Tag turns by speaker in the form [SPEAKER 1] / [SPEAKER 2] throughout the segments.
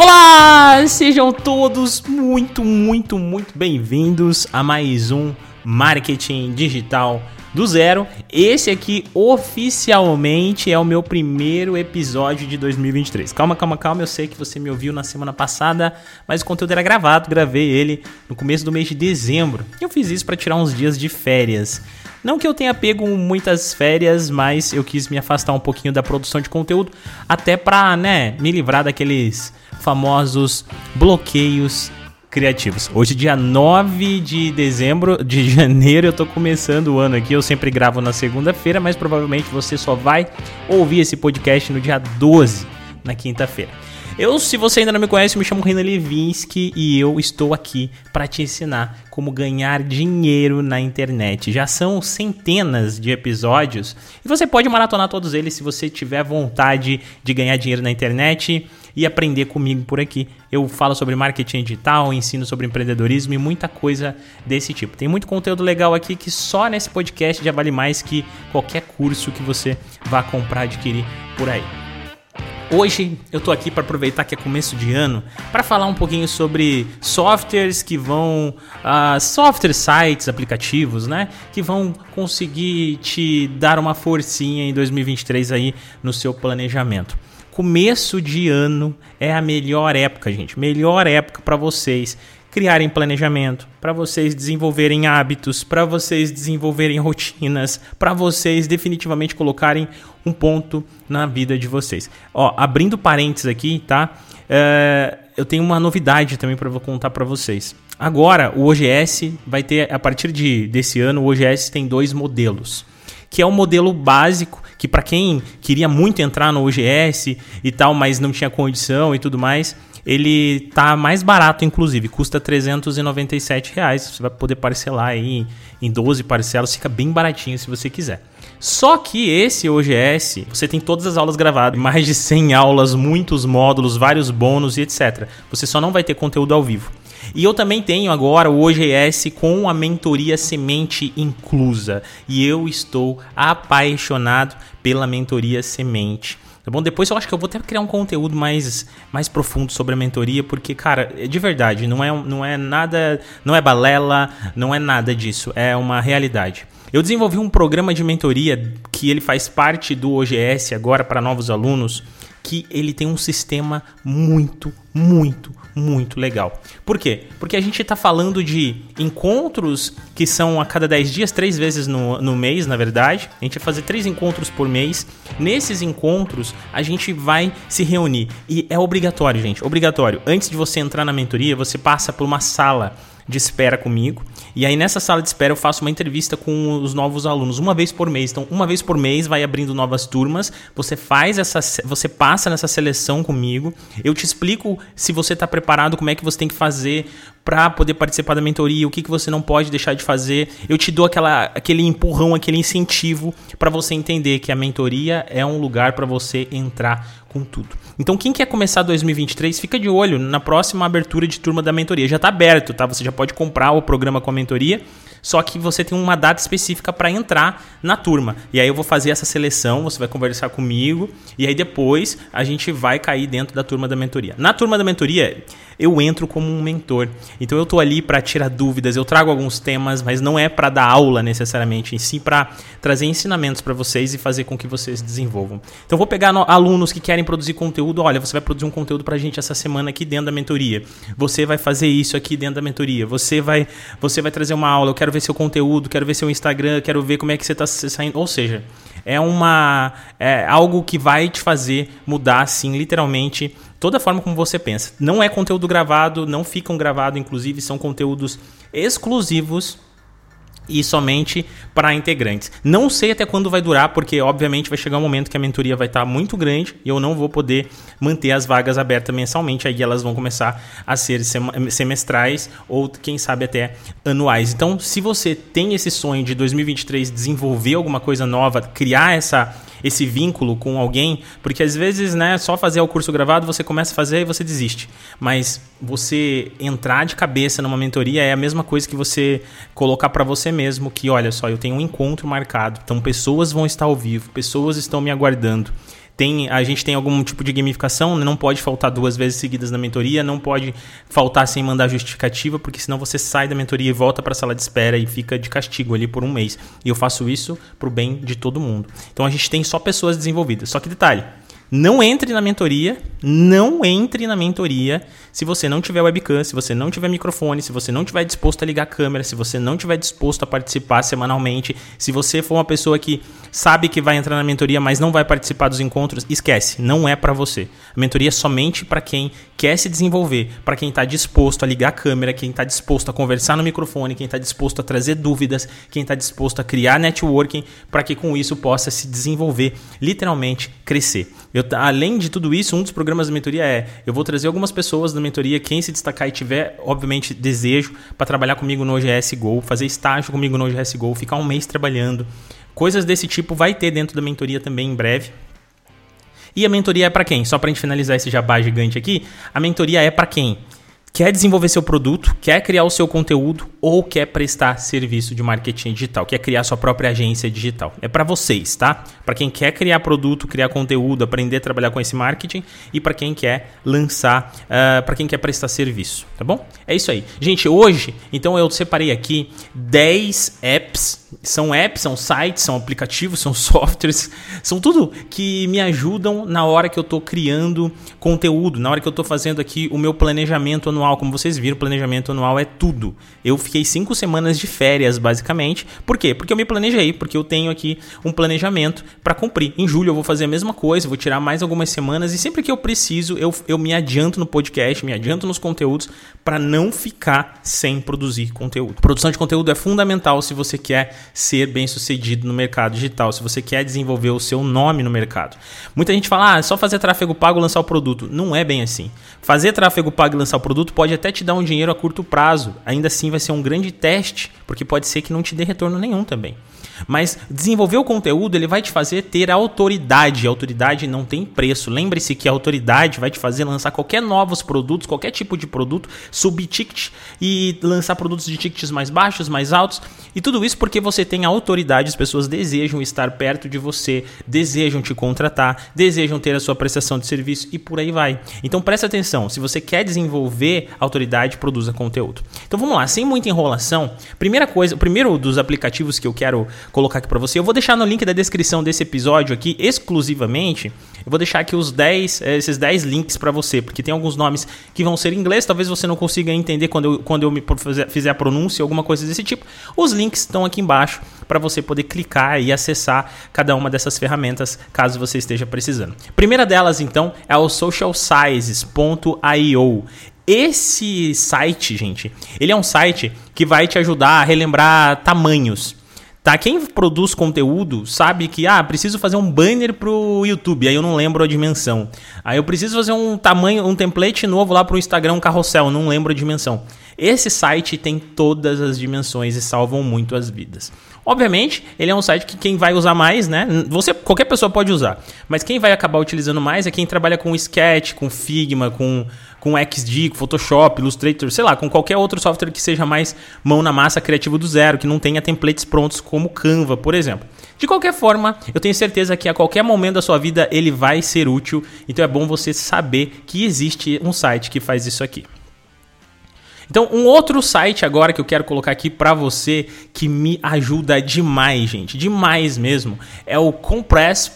[SPEAKER 1] Olá, sejam todos muito, muito, muito bem-vindos a mais um Marketing Digital do zero. Esse aqui oficialmente é o meu primeiro episódio de 2023. Calma, calma, calma. Eu sei que você me ouviu na semana passada, mas o conteúdo era gravado. Gravei ele no começo do mês de dezembro. Eu fiz isso para tirar uns dias de férias. Não que eu tenha pego muitas férias, mas eu quis me afastar um pouquinho da produção de conteúdo, até para, né, me livrar daqueles famosos bloqueios criativos. Hoje, dia 9 de dezembro, de janeiro, eu tô começando o ano aqui. Eu sempre gravo na segunda-feira, mas provavelmente você só vai ouvir esse podcast no dia 12, na quinta-feira. Eu, se você ainda não me conhece, me chamo Renan Levinsky e eu estou aqui para te ensinar como ganhar dinheiro na internet. Já são centenas de episódios e você pode maratonar todos eles se você tiver vontade de ganhar dinheiro na internet e aprender comigo por aqui. Eu falo sobre marketing digital, ensino sobre empreendedorismo e muita coisa desse tipo. Tem muito conteúdo legal aqui que só nesse podcast já vale mais que qualquer curso que você vá comprar, adquirir por aí. Hoje eu tô aqui para aproveitar que é começo de ano para falar um pouquinho sobre softwares que vão, uh, software sites, aplicativos, né, que vão conseguir te dar uma forcinha em 2023 aí no seu planejamento. Começo de ano é a melhor época, gente, melhor época para vocês criarem planejamento, para vocês desenvolverem hábitos, para vocês desenvolverem rotinas, para vocês definitivamente colocarem um ponto na vida de vocês. Ó, abrindo parênteses aqui, tá? É, eu tenho uma novidade também para contar para vocês. Agora, o OGS vai ter, a partir de, desse ano, o OGS tem dois modelos. Que é o modelo básico, que para quem queria muito entrar no OGS e tal, mas não tinha condição e tudo mais, ele tá mais barato, inclusive, custa 397 reais. Você vai poder parcelar aí em 12 parcelas, fica bem baratinho se você quiser. Só que esse OGS, você tem todas as aulas gravadas, mais de 100 aulas, muitos módulos, vários bônus e etc. Você só não vai ter conteúdo ao vivo. E eu também tenho agora o OGS com a mentoria semente inclusa. E eu estou apaixonado pela mentoria semente. Tá bom? Depois eu acho que eu vou até criar um conteúdo mais, mais profundo sobre a mentoria, porque, cara, é de verdade, não é, não é nada, não é balela, não é nada disso, é uma realidade. Eu desenvolvi um programa de mentoria que ele faz parte do OGS agora para novos alunos, que ele tem um sistema muito, muito, muito legal. Por quê? Porque a gente está falando de encontros que são a cada 10 dias, três vezes no, no mês, na verdade. A gente vai fazer três encontros por mês. Nesses encontros, a gente vai se reunir. E é obrigatório, gente, obrigatório. Antes de você entrar na mentoria, você passa por uma sala de espera comigo. E aí nessa sala de espera eu faço uma entrevista com os novos alunos uma vez por mês. Então, uma vez por mês vai abrindo novas turmas. Você faz essa, você passa nessa seleção comigo. Eu te explico se você está preparado, como é que você tem que fazer para poder participar da mentoria, o que, que você não pode deixar de fazer. Eu te dou aquela, aquele empurrão, aquele incentivo para você entender que a mentoria é um lugar para você entrar com tudo. Então, quem quer começar 2023, fica de olho na próxima abertura de turma da mentoria. Já está aberto, tá? Você já pode comprar o programa com a mentoria só que você tem uma data específica para entrar na turma. E aí eu vou fazer essa seleção, você vai conversar comigo e aí depois a gente vai cair dentro da turma da mentoria. Na turma da mentoria, eu entro como um mentor. Então eu tô ali para tirar dúvidas, eu trago alguns temas, mas não é para dar aula necessariamente, em si para trazer ensinamentos para vocês e fazer com que vocês desenvolvam. Então eu vou pegar alunos que querem produzir conteúdo, olha, você vai produzir um conteúdo para a gente essa semana aqui dentro da mentoria. Você vai fazer isso aqui dentro da mentoria. Você vai você vai trazer uma aula, eu quero quero ver seu conteúdo, quero ver seu Instagram, quero ver como é que você está saindo. Ou seja, é uma é algo que vai te fazer mudar, assim, literalmente toda a forma como você pensa. Não é conteúdo gravado, não ficam gravados, inclusive são conteúdos exclusivos e somente para integrantes. Não sei até quando vai durar, porque obviamente vai chegar um momento que a mentoria vai estar tá muito grande e eu não vou poder manter as vagas abertas mensalmente, aí elas vão começar a ser semestrais ou quem sabe até anuais. Então, se você tem esse sonho de 2023 desenvolver alguma coisa nova, criar essa esse vínculo com alguém, porque às vezes, né, só fazer o curso gravado você começa a fazer e você desiste. Mas você entrar de cabeça numa mentoria é a mesma coisa que você colocar para você mesmo que, olha só, eu tenho um encontro marcado, então pessoas vão estar ao vivo, pessoas estão me aguardando tem, a gente tem algum tipo de gamificação, não pode faltar duas vezes seguidas na mentoria, não pode faltar sem mandar justificativa, porque senão você sai da mentoria e volta para a sala de espera e fica de castigo ali por um mês. E eu faço isso pro bem de todo mundo. Então a gente tem só pessoas desenvolvidas. Só que detalhe, não entre na mentoria, não entre na mentoria se você não tiver webcam, se você não tiver microfone, se você não tiver disposto a ligar a câmera, se você não tiver disposto a participar semanalmente, se você for uma pessoa que sabe que vai entrar na mentoria, mas não vai participar dos encontros, esquece, não é para você. A mentoria é somente para quem quer se desenvolver, para quem está disposto a ligar a câmera, quem está disposto a conversar no microfone, quem está disposto a trazer dúvidas, quem está disposto a criar networking, para que com isso possa se desenvolver, literalmente crescer. Eu, além de tudo isso, um dos programas da mentoria é: eu vou trazer algumas pessoas da mentoria, quem se destacar e tiver, obviamente, desejo para trabalhar comigo no OGS Go, fazer estágio comigo no OGS Go, ficar um mês trabalhando. Coisas desse tipo vai ter dentro da mentoria também em breve. E a mentoria é para quem? Só para gente finalizar esse jabá gigante aqui, a mentoria é para quem quer desenvolver seu produto, quer criar o seu conteúdo ou quer prestar serviço de marketing digital, quer criar sua própria agência digital. É para vocês, tá? Para quem quer criar produto, criar conteúdo, aprender a trabalhar com esse marketing e para quem quer lançar, uh, ah, para quem quer prestar serviço, tá bom? É isso aí. Gente, hoje, então eu separei aqui 10 apps são apps, são sites, são aplicativos, são softwares, são tudo que me ajudam na hora que eu estou criando conteúdo, na hora que eu estou fazendo aqui o meu planejamento anual. Como vocês viram, planejamento anual é tudo. Eu fiquei cinco semanas de férias, basicamente. Por quê? Porque eu me planejei, porque eu tenho aqui um planejamento para cumprir. Em julho eu vou fazer a mesma coisa, vou tirar mais algumas semanas e sempre que eu preciso, eu, eu me adianto no podcast, me adianto nos conteúdos para não ficar sem produzir conteúdo. Produção de conteúdo é fundamental se você quer ser bem sucedido no mercado digital, se você quer desenvolver o seu nome no mercado. Muita gente fala, ah, é só fazer tráfego pago e lançar o produto. Não é bem assim. Fazer tráfego pago e lançar o produto pode até te dar um dinheiro a curto prazo. Ainda assim vai ser um grande teste, porque pode ser que não te dê retorno nenhum também. Mas desenvolver o conteúdo, ele vai te fazer ter autoridade. Autoridade não tem preço. Lembre-se que a autoridade vai te fazer lançar qualquer novos produtos, qualquer tipo de produto, subir ticket e lançar produtos de tickets mais baixos, mais altos. E tudo isso porque você tem autoridade, as pessoas desejam estar perto de você, desejam te contratar, desejam ter a sua prestação de serviço e por aí vai. Então preste atenção, se você quer desenvolver autoridade, produza conteúdo. Então vamos lá, sem muita enrolação. Primeira coisa, o primeiro dos aplicativos que eu quero colocar aqui para você. Eu vou deixar no link da descrição desse episódio aqui, exclusivamente, eu vou deixar aqui os 10, eh, esses 10 links para você, porque tem alguns nomes que vão ser em inglês, talvez você não consiga entender quando eu, quando eu me fizer a pronúncia, alguma coisa desse tipo. Os links estão aqui embaixo para você poder clicar e acessar cada uma dessas ferramentas, caso você esteja precisando. primeira delas, então, é o socialsizes.io. Esse site, gente, ele é um site que vai te ajudar a relembrar tamanhos. Tá? Quem produz conteúdo sabe que, ah, preciso fazer um banner pro YouTube, aí eu não lembro a dimensão. Aí eu preciso fazer um tamanho, um template novo lá pro Instagram, um carrossel, não lembro a dimensão. Esse site tem todas as dimensões e salvam muito as vidas. Obviamente, ele é um site que quem vai usar mais, né? Você, qualquer pessoa pode usar, mas quem vai acabar utilizando mais é quem trabalha com Sketch, com Figma, com com XD, com Photoshop, Illustrator, sei lá, com qualquer outro software que seja mais mão na massa criativo do zero, que não tenha templates prontos como Canva, por exemplo. De qualquer forma, eu tenho certeza que a qualquer momento da sua vida ele vai ser útil, então é bom você saber que existe um site que faz isso aqui. Então, um outro site agora que eu quero colocar aqui para você que me ajuda demais, gente, demais mesmo, é o compress.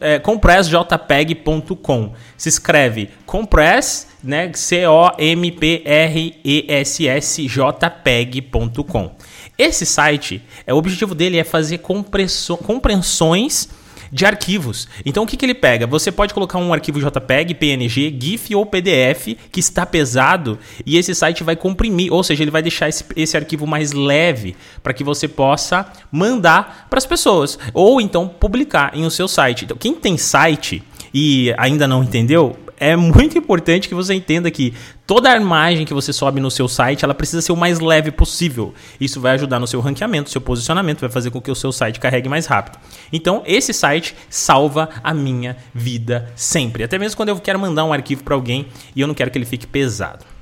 [SPEAKER 1] É, compressjpeg.com. Se escreve compress, né, C O M P R E S S jpeg.com. Esse site, é o objetivo dele é fazer compreensões de arquivos. Então o que, que ele pega? Você pode colocar um arquivo JPEG, PNG, GIF ou PDF que está pesado e esse site vai comprimir, ou seja, ele vai deixar esse, esse arquivo mais leve para que você possa mandar para as pessoas ou então publicar em o seu site. Então quem tem site e ainda não entendeu, é muito importante que você entenda que toda a imagem que você sobe no seu site, ela precisa ser o mais leve possível. Isso vai ajudar no seu ranqueamento, seu posicionamento, vai fazer com que o seu site carregue mais rápido. Então, esse site salva a minha vida sempre. Até mesmo quando eu quero mandar um arquivo para alguém e eu não quero que ele fique pesado.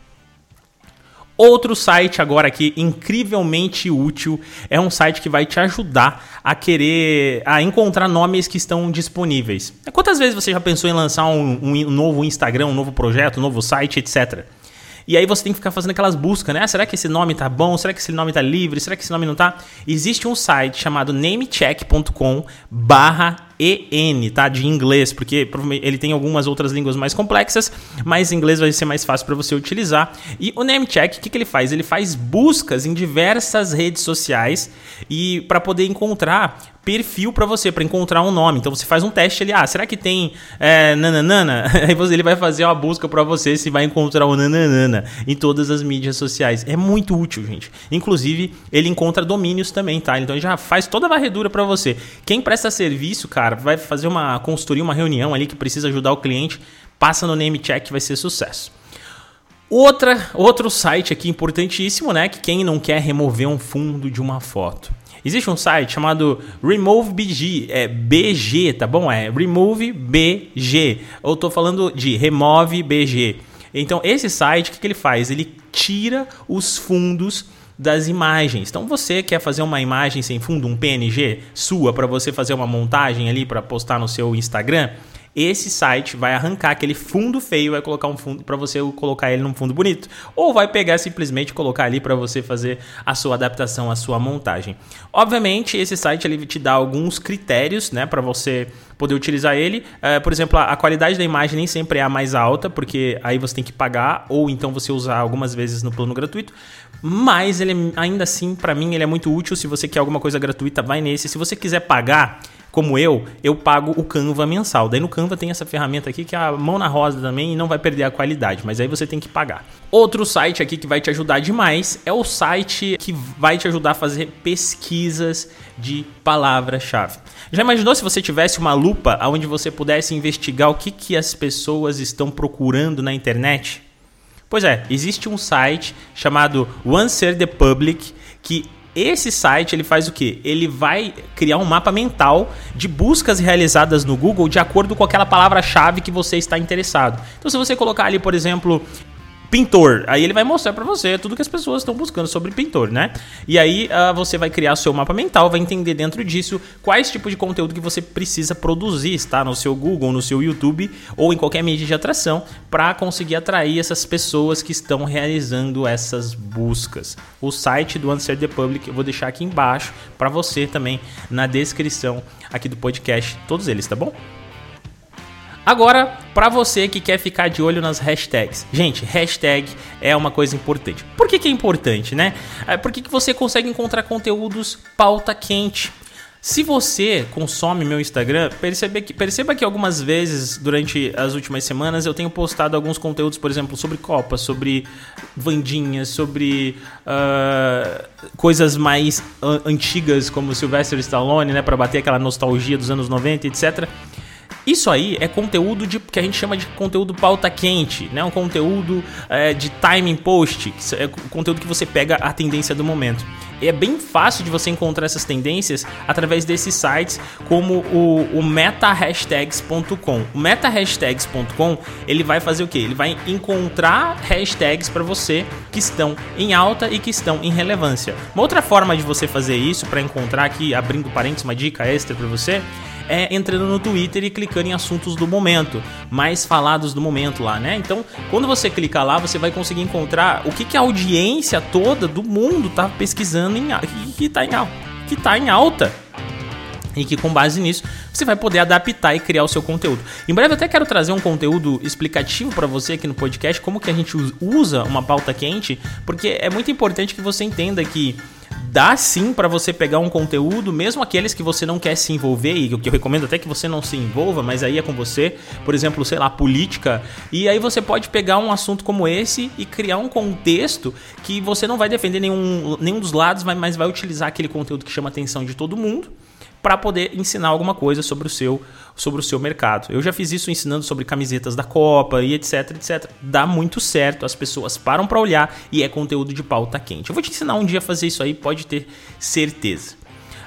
[SPEAKER 1] Outro site agora aqui incrivelmente útil é um site que vai te ajudar a querer a encontrar nomes que estão disponíveis. Quantas vezes você já pensou em lançar um, um novo Instagram, um novo projeto, um novo site, etc. E aí você tem que ficar fazendo aquelas buscas, né? Será que esse nome tá bom? Será que esse nome tá livre? Será que esse nome não tá? Existe um site chamado namecheck.com barra EN, tá? De inglês, porque ele tem algumas outras línguas mais complexas, mas inglês vai ser mais fácil para você utilizar. E o Namecheck, o que, que ele faz? Ele faz buscas em diversas redes sociais e para poder encontrar perfil para você, para encontrar um nome. Então você faz um teste ali, ah, será que tem é, nananana? Aí ele vai fazer uma busca para você se vai encontrar o nananana em todas as mídias sociais. É muito útil, gente. Inclusive, ele encontra domínios também, tá? Então ele já faz toda a varredura para você. Quem presta serviço, cara, vai fazer uma consultoria, uma reunião ali que precisa ajudar o cliente, passa no name check vai ser sucesso. Outra, outro site aqui importantíssimo, né? Que quem não quer remover um fundo de uma foto. Existe um site chamado RemoveBG, é BG, tá bom? É RemoveBG. Eu tô falando de RemoveBG. Então, esse site, o que, que ele faz? Ele tira os fundos das imagens. Então você quer fazer uma imagem sem fundo, um PNG sua para você fazer uma montagem ali para postar no seu Instagram, esse site vai arrancar aquele fundo feio, vai colocar um fundo para você colocar ele num fundo bonito, ou vai pegar simplesmente colocar ali para você fazer a sua adaptação, a sua montagem. Obviamente, esse site ele te dá alguns critérios, né, para você poder utilizar ele. Uh, por exemplo, a, qualidade da imagem nem sempre é a mais alta, porque aí você tem que pagar, ou então você usar algumas vezes no plano gratuito. Mas ele ainda assim, para mim, ele é muito útil. Se você quer alguma coisa gratuita, vai nesse. Se você quiser pagar, como eu, eu pago o Canva mensal. Daí no Canva tem essa ferramenta aqui que é a mão na rosa também e não vai perder a qualidade, mas aí você tem que pagar. Outro site aqui que vai te ajudar demais é o site que vai te ajudar a fazer pesquisas de palavra-chave. Já imaginou se você tivesse uma lupa onde você pudesse investigar o que, que as pessoas estão procurando na internet? Pois é, existe um site chamado Answer the Public que esse site ele faz o que? Ele vai criar um mapa mental de buscas realizadas no Google de acordo com aquela palavra-chave que você está interessado. Então, se você colocar ali, por exemplo, pintor. Aí ele vai mostrar para você tudo que as pessoas estão buscando sobre pintor, né? E aí uh, você vai criar seu mapa mental, vai entender dentro disso quais tipos de conteúdo que você precisa produzir, está no seu Google, no seu YouTube ou em qualquer mídia de atração para conseguir atrair essas pessoas que estão realizando essas buscas. O site do Answer the Public eu vou deixar aqui embaixo para você também na descrição aqui do podcast, todos eles, tá bom? Agora, para você que quer ficar de olho nas hashtags. Gente, hashtag é uma coisa importante. Por que, que é importante, né? É porque que você consegue encontrar conteúdos pauta quente. Se você consome meu Instagram, perceba que, perceba que algumas vezes durante as últimas semanas eu tenho postado alguns conteúdos, por exemplo, sobre Copa, sobre Vandinha, sobre uh, coisas mais antigas como Sylvester Stallone, né, para bater aquela nostalgia dos anos 90, etc. Isso aí é conteúdo de, que a gente chama de conteúdo pauta quente, né? Um conteúdo é, de timing post, que é conteúdo que você pega a tendência do momento. E é bem fácil de você encontrar essas tendências através desses sites como o, o metahashtags.com. O metahashtags.com ele vai fazer o que? Ele vai encontrar hashtags para você que estão em alta e que estão em relevância. Uma outra forma de você fazer isso para encontrar aqui, abrindo parênteses, uma dica extra para você é entrando no Twitter e clicando em assuntos do momento, mais falados do momento lá, né? Então, quando você clicar lá, você vai conseguir encontrar o que, que a audiência toda do mundo tá pesquisando em que tá em, que tá em alta. E que com base nisso você vai poder adaptar e criar o seu conteúdo. Em breve eu até quero trazer um conteúdo explicativo para você aqui no podcast, como que a gente usa uma pauta quente, porque é muito importante que você entenda que dá sim para você pegar um conteúdo, mesmo aqueles que você não quer se envolver, e que eu recomendo até que você não se envolva, mas aí é com você, por exemplo, sei lá, política, e aí você pode pegar um assunto como esse e criar um contexto que você não vai defender nenhum, nenhum dos lados, mas vai utilizar aquele conteúdo que chama a atenção de todo mundo para poder ensinar alguma coisa sobre o seu sobre o seu mercado. Eu já fiz isso ensinando sobre camisetas da Copa e etc, etc. Dá muito certo, as pessoas param para olhar e é conteúdo de pauta quente. Eu vou te ensinar um dia a fazer isso aí, pode ter certeza.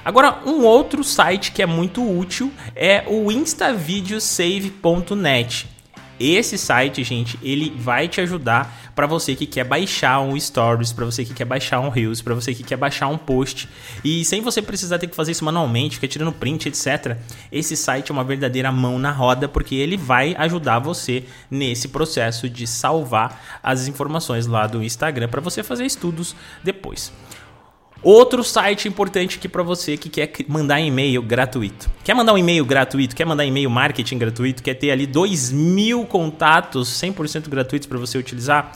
[SPEAKER 1] Agora, um outro site que é muito útil é o instavideosave.net. Esse site, gente, ele vai te ajudar para você que quer baixar um stories, para você que quer baixar um reels, para você que quer baixar um post e sem você precisar ter que fazer isso manualmente, ficar tirando print, etc. Esse site é uma verdadeira mão na roda porque ele vai ajudar você nesse processo de salvar as informações lá do Instagram para você fazer estudos depois. Outro site importante aqui para você que quer mandar e-mail gratuito. Quer mandar um e-mail gratuito? Quer mandar e-mail marketing gratuito? Quer ter ali 2 mil contatos 100% gratuitos para você utilizar?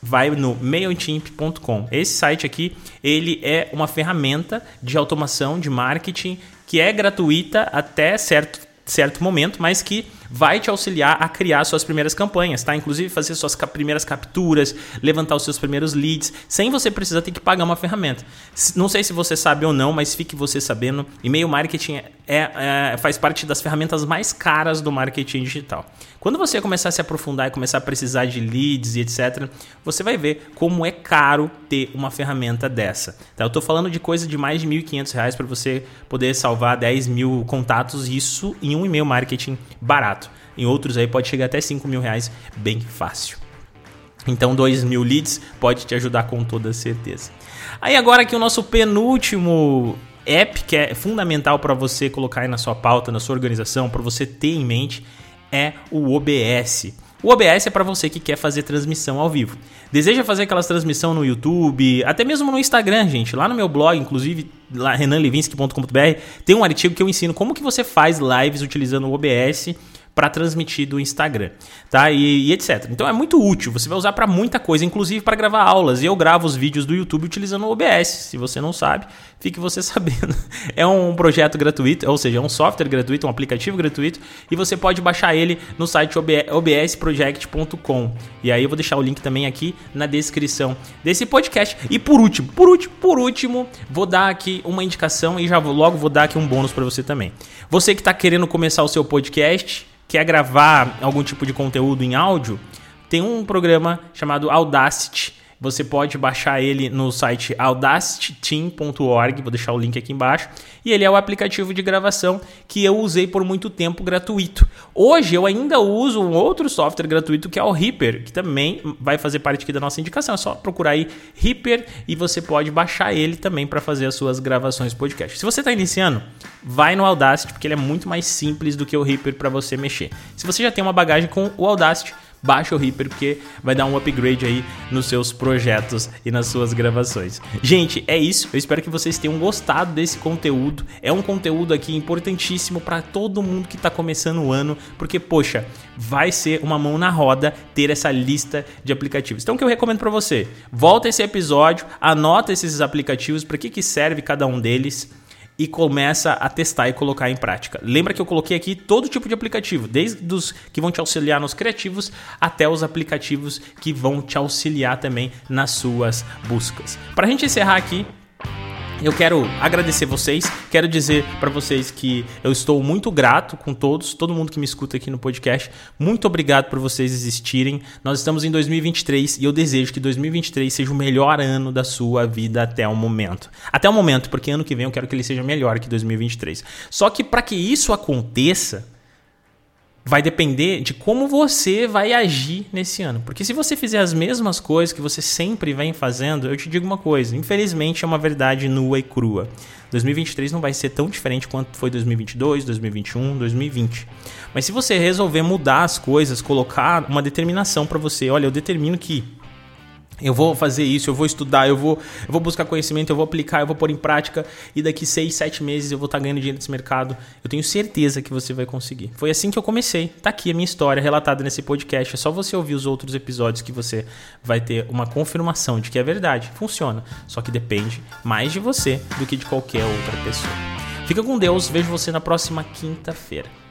[SPEAKER 1] Vai no mailchimp.com. Esse site aqui, ele é uma ferramenta de automação de marketing que é gratuita até certo, certo momento, mas que vai te auxiliar a criar suas primeiras campanhas, tá? Inclusive fazer suas primeiras capturas, levantar os seus primeiros leads, sem você precisar ter que pagar uma ferramenta. Não sei se você sabe ou não, mas fique você sabendo, e-mail marketing é, é, faz parte das ferramentas mais caras do marketing digital. Quando você começar a se aprofundar e começar a precisar de leads e etc., você vai ver como é caro ter uma ferramenta dessa. Tá? Eu estou falando de coisa de mais de R$ 1.500 para você poder salvar 10 mil contatos, isso em um e-mail marketing barato. Em outros aí pode chegar até 5 mil reais bem fácil. Então 2 mil leads pode te ajudar com toda certeza. Aí agora aqui o nosso penúltimo app que é fundamental para você colocar aí na sua pauta, na sua organização, para você ter em mente é o OBS. O OBS é para você que quer fazer transmissão ao vivo. Deseja fazer aquelas transmissão no YouTube, até mesmo no Instagram, gente. Lá no meu blog, inclusive, lá renanlevinsky.com.br, tem um artigo que eu ensino como que você faz lives utilizando o OBS para transmitir do Instagram, tá? E, e, etc. Então é muito útil, você vai usar para muita coisa, inclusive para gravar aulas. E eu gravo os vídeos do YouTube utilizando o OBS. Se você não sabe, fique você sabendo. É um projeto gratuito, ou seja, é um software gratuito, um aplicativo gratuito, e você pode baixar ele no site obsproject.com. E aí eu vou deixar o link também aqui na descrição desse podcast. E por último, por último, por último, vou dar aqui uma indicação e já vou, logo vou dar aqui um bônus para você também. Você que está querendo começar o seu podcast, quer gravar algum tipo de conteúdo em áudio, tem um programa chamado Audacity. Você pode baixar ele no site audacityteam.org, vou deixar o link aqui embaixo. E ele é o aplicativo de gravação que eu usei por muito tempo gratuito. Hoje eu ainda uso um outro software gratuito que é o Reaper, que também vai fazer parte aqui da nossa indicação. É só procurar aí Reaper e você pode baixar ele também para fazer as suas gravações podcast. Se você está iniciando, vai no Audacity porque ele é muito mais simples do que o Reaper para você mexer. Se você já tem uma bagagem com o Audacity, baixa o Reaper porque vai dar um upgrade aí nos seus projetos e nas suas gravações. Gente, é isso. Eu espero que vocês tenham gostado desse conteúdo. É um conteúdo aqui importantíssimo para todo mundo que está começando o ano, porque poxa, vai ser uma mão na roda ter essa lista de aplicativos. Então o que eu recomendo para você? Volta esse episódio, anota esses aplicativos, para que que serve cada um deles e começa a testar e colocar em prática. Lembra que eu coloquei aqui todo tipo de aplicativo, desde os que vão te auxiliar nos criativos até os aplicativos que vão te auxiliar também nas suas buscas. Para a gente encerrar aqui, eu quero agradecer vocês, quero dizer para vocês que eu estou muito grato com todos, todo mundo que me escuta aqui no podcast. Muito obrigado por vocês existirem. Nós estamos em 2023 e eu desejo que 2023 seja o melhor ano da sua vida até o momento. Até o momento, porque ano que vem eu quero que ele seja melhor que 2023. Só que para que isso aconteça, vai depender de como você vai agir nesse ano. Porque se você fizer as mesmas coisas que você sempre vem fazendo, eu te digo uma coisa: infelizmente é uma verdade nua e crua. 2023 não vai ser tão diferente quanto foi 2022, 2021, 2020. Mas se você resolver mudar as coisas, colocar uma determinação para você, olha, eu determino que eu vou fazer isso, eu vou estudar, eu vou, eu vou buscar conhecimento, eu vou aplicar, eu vou pôr em prática e daqui 6, 7 meses eu vou estar tá ganhando dinheiro nesse mercado. Eu tenho certeza que você vai conseguir. Foi assim que eu comecei. Tá aqui a minha história relatada nesse podcast. É só você ouvir os outros episódios que você vai ter uma confirmação de que é verdade. Funciona. Só que depende mais de você do que de qualquer outra pessoa. Fica com Deus, vejo você na próxima quinta-feira.